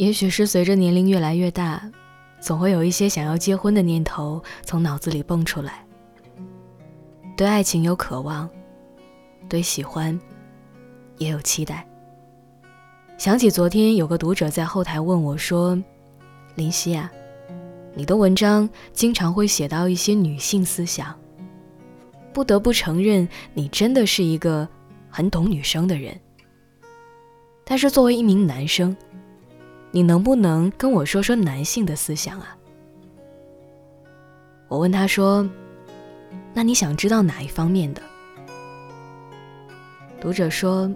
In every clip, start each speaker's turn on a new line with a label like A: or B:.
A: 也许是随着年龄越来越大，总会有一些想要结婚的念头从脑子里蹦出来。对爱情有渴望，对喜欢也有期待。想起昨天有个读者在后台问我说：“林夕啊，你的文章经常会写到一些女性思想。不得不承认，你真的是一个很懂女生的人。但是作为一名男生，你能不能跟我说说男性的思想啊？”我问他说：“那你想知道哪一方面的？”读者说。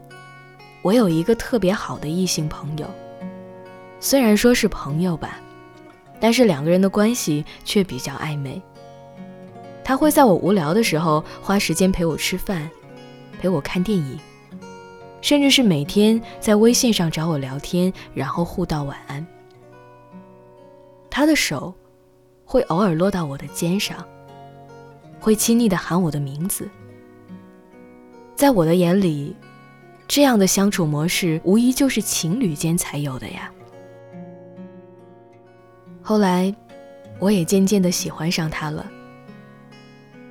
A: 我有一个特别好的异性朋友，虽然说是朋友吧，但是两个人的关系却比较暧昧。他会在我无聊的时候花时间陪我吃饭，陪我看电影，甚至是每天在微信上找我聊天，然后互道晚安。他的手会偶尔落到我的肩上，会亲昵的喊我的名字。在我的眼里。这样的相处模式，无疑就是情侣间才有的呀。后来，我也渐渐的喜欢上他了。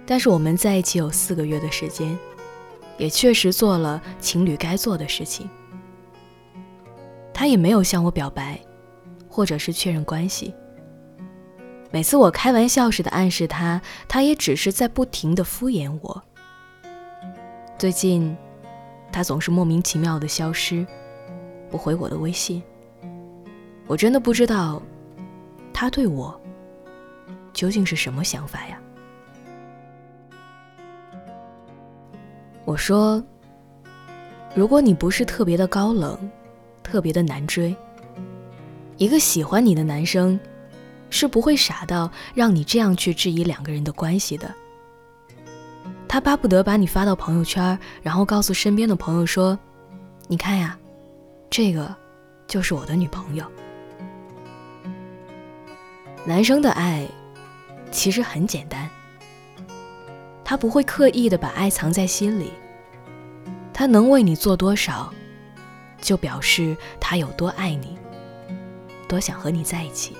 A: 但是我们在一起有四个月的时间，也确实做了情侣该做的事情。他也没有向我表白，或者是确认关系。每次我开玩笑似的暗示他，他也只是在不停的敷衍我。最近。他总是莫名其妙的消失，不回我的微信。我真的不知道，他对我究竟是什么想法呀？我说，如果你不是特别的高冷，特别的难追，一个喜欢你的男生，是不会傻到让你这样去质疑两个人的关系的。他巴不得把你发到朋友圈，然后告诉身边的朋友说：“你看呀，这个就是我的女朋友。”男生的爱其实很简单，他不会刻意的把爱藏在心里，他能为你做多少，就表示他有多爱你，多想和你在一起。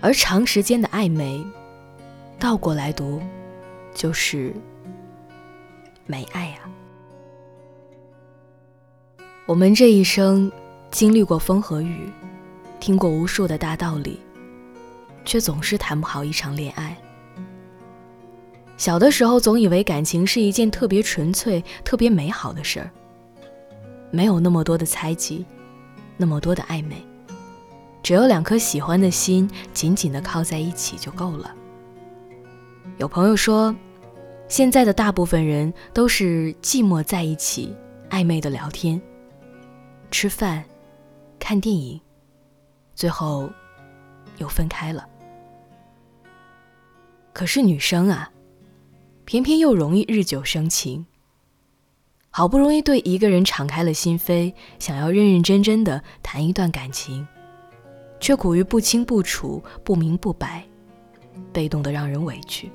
A: 而长时间的暧昧，倒过来读。就是没爱呀。我们这一生经历过风和雨，听过无数的大道理，却总是谈不好一场恋爱。小的时候总以为感情是一件特别纯粹、特别美好的事儿，没有那么多的猜忌，那么多的暧昧，只有两颗喜欢的心紧紧的靠在一起就够了。有朋友说，现在的大部分人都是寂寞在一起，暧昧的聊天、吃饭、看电影，最后又分开了。可是女生啊，偏偏又容易日久生情。好不容易对一个人敞开了心扉，想要认认真真的谈一段感情，却苦于不清不楚、不明不白，被动的让人委屈。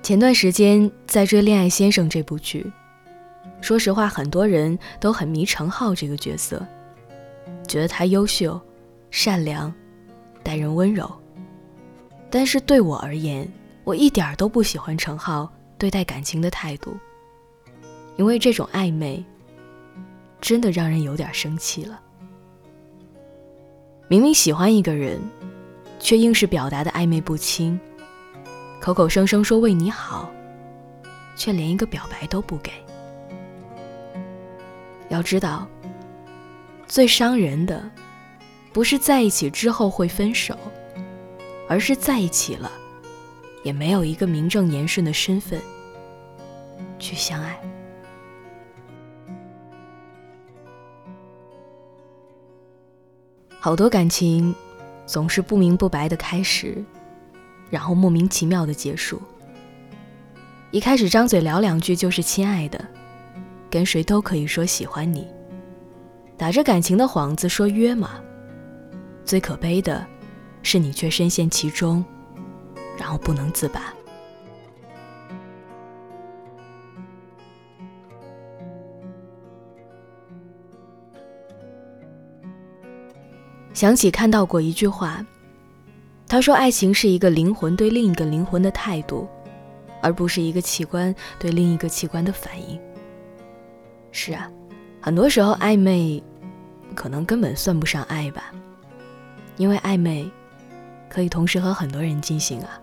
A: 前段时间在追《恋爱先生》这部剧，说实话，很多人都很迷程浩这个角色，觉得他优秀、善良、待人温柔。但是对我而言，我一点都不喜欢程浩对待感情的态度，因为这种暧昧真的让人有点生气了。明明喜欢一个人，却硬是表达的暧昧不清。口口声声说为你好，却连一个表白都不给。要知道，最伤人的，不是在一起之后会分手，而是在一起了，也没有一个名正言顺的身份去相爱。好多感情，总是不明不白的开始。然后莫名其妙的结束。一开始张嘴聊两句就是亲爱的，跟谁都可以说喜欢你，打着感情的幌子说约嘛。最可悲的，是你却深陷其中，然后不能自拔。想起看到过一句话，他说：“爱情是一个灵魂对另一个灵魂的态度，而不是一个器官对另一个器官的反应。”是啊，很多时候暧昧，可能根本算不上爱吧，因为暧昧可以同时和很多人进行啊，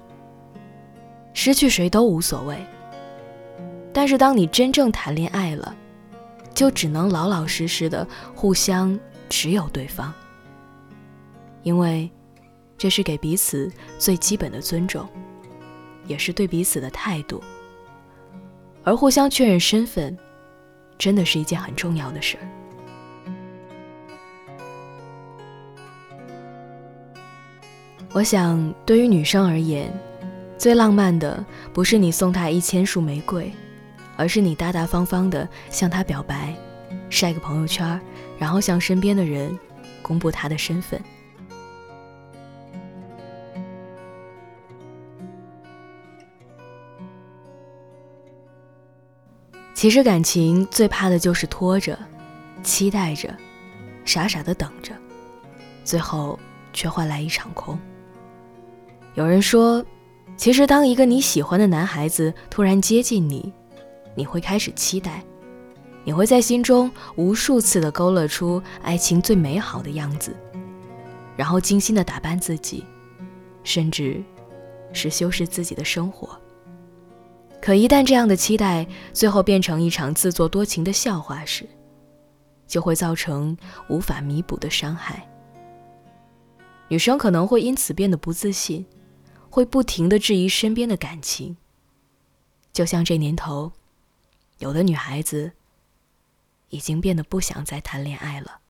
A: 失去谁都无所谓。但是当你真正谈恋爱了，就只能老老实实的互相只有对方，因为这是给彼此最基本的尊重，也是对彼此的态度，而互相确认身份。真的是一件很重要的事儿。我想，对于女生而言，最浪漫的不是你送他一千束玫瑰，而是你大大方方的向他表白，晒个朋友圈，然后向身边的人公布他的身份。其实感情最怕的就是拖着、期待着、傻傻的等着，最后却换来一场空。有人说，其实当一个你喜欢的男孩子突然接近你，你会开始期待，你会在心中无数次的勾勒出爱情最美好的样子，然后精心的打扮自己，甚至是修饰自己的生活。可一旦这样的期待最后变成一场自作多情的笑话时，就会造成无法弥补的伤害。女生可能会因此变得不自信，会不停的质疑身边的感情。就像这年头，有的女孩子已经变得不想再谈恋爱了。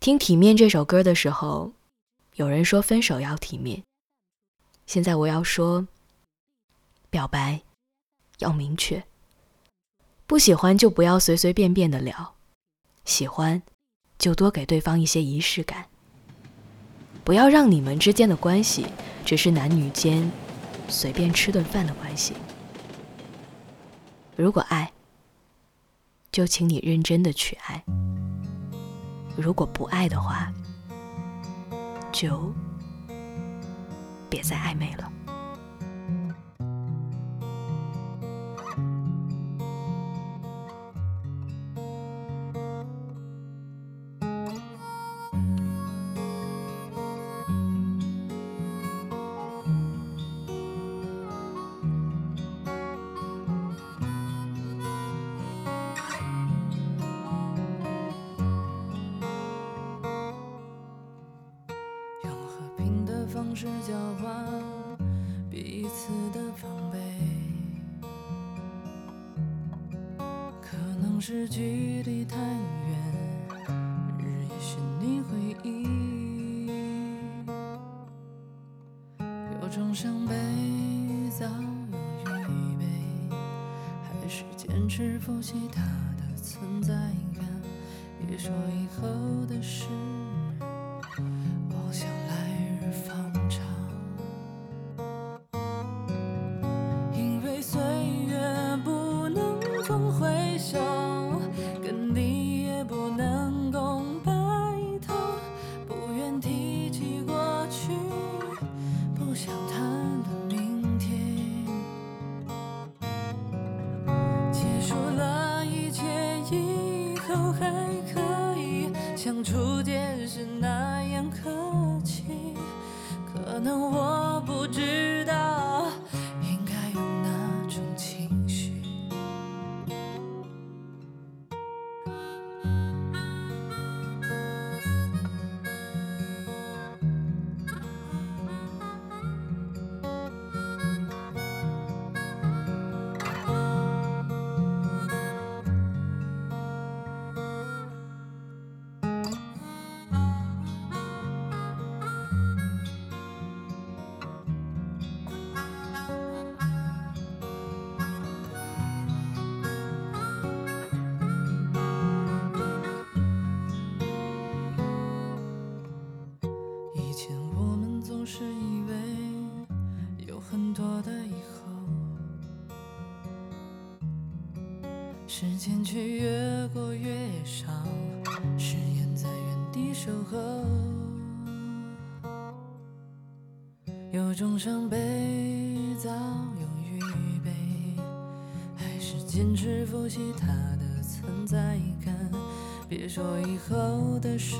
A: 听《体面》这首歌的时候，有人说分手要体面，现在我要说。表白要明确，不喜欢就不要随随便便的聊，喜欢就多给对方一些仪式感。不要让你们之间的关系只是男女间随便吃顿饭的关系。如果爱，就请你认真的去爱；如果不爱的话，就别再暧昧了。
B: 交换彼此的防备，可能是距离太远，还可以像初见时那样客气，可能我不知时间却越过越少，誓言在原地。守候。有种伤悲早有预备，还是坚持复习它的存在感。别说以后的事，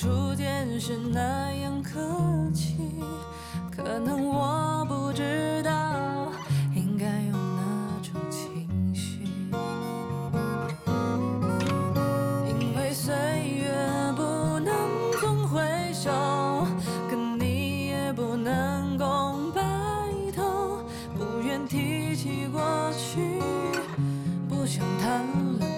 B: 初见时那样客气。可能我不知道应该用哪种情绪，因为岁月不能总回首，跟你也不能共白头，不愿提起过去，不想谈论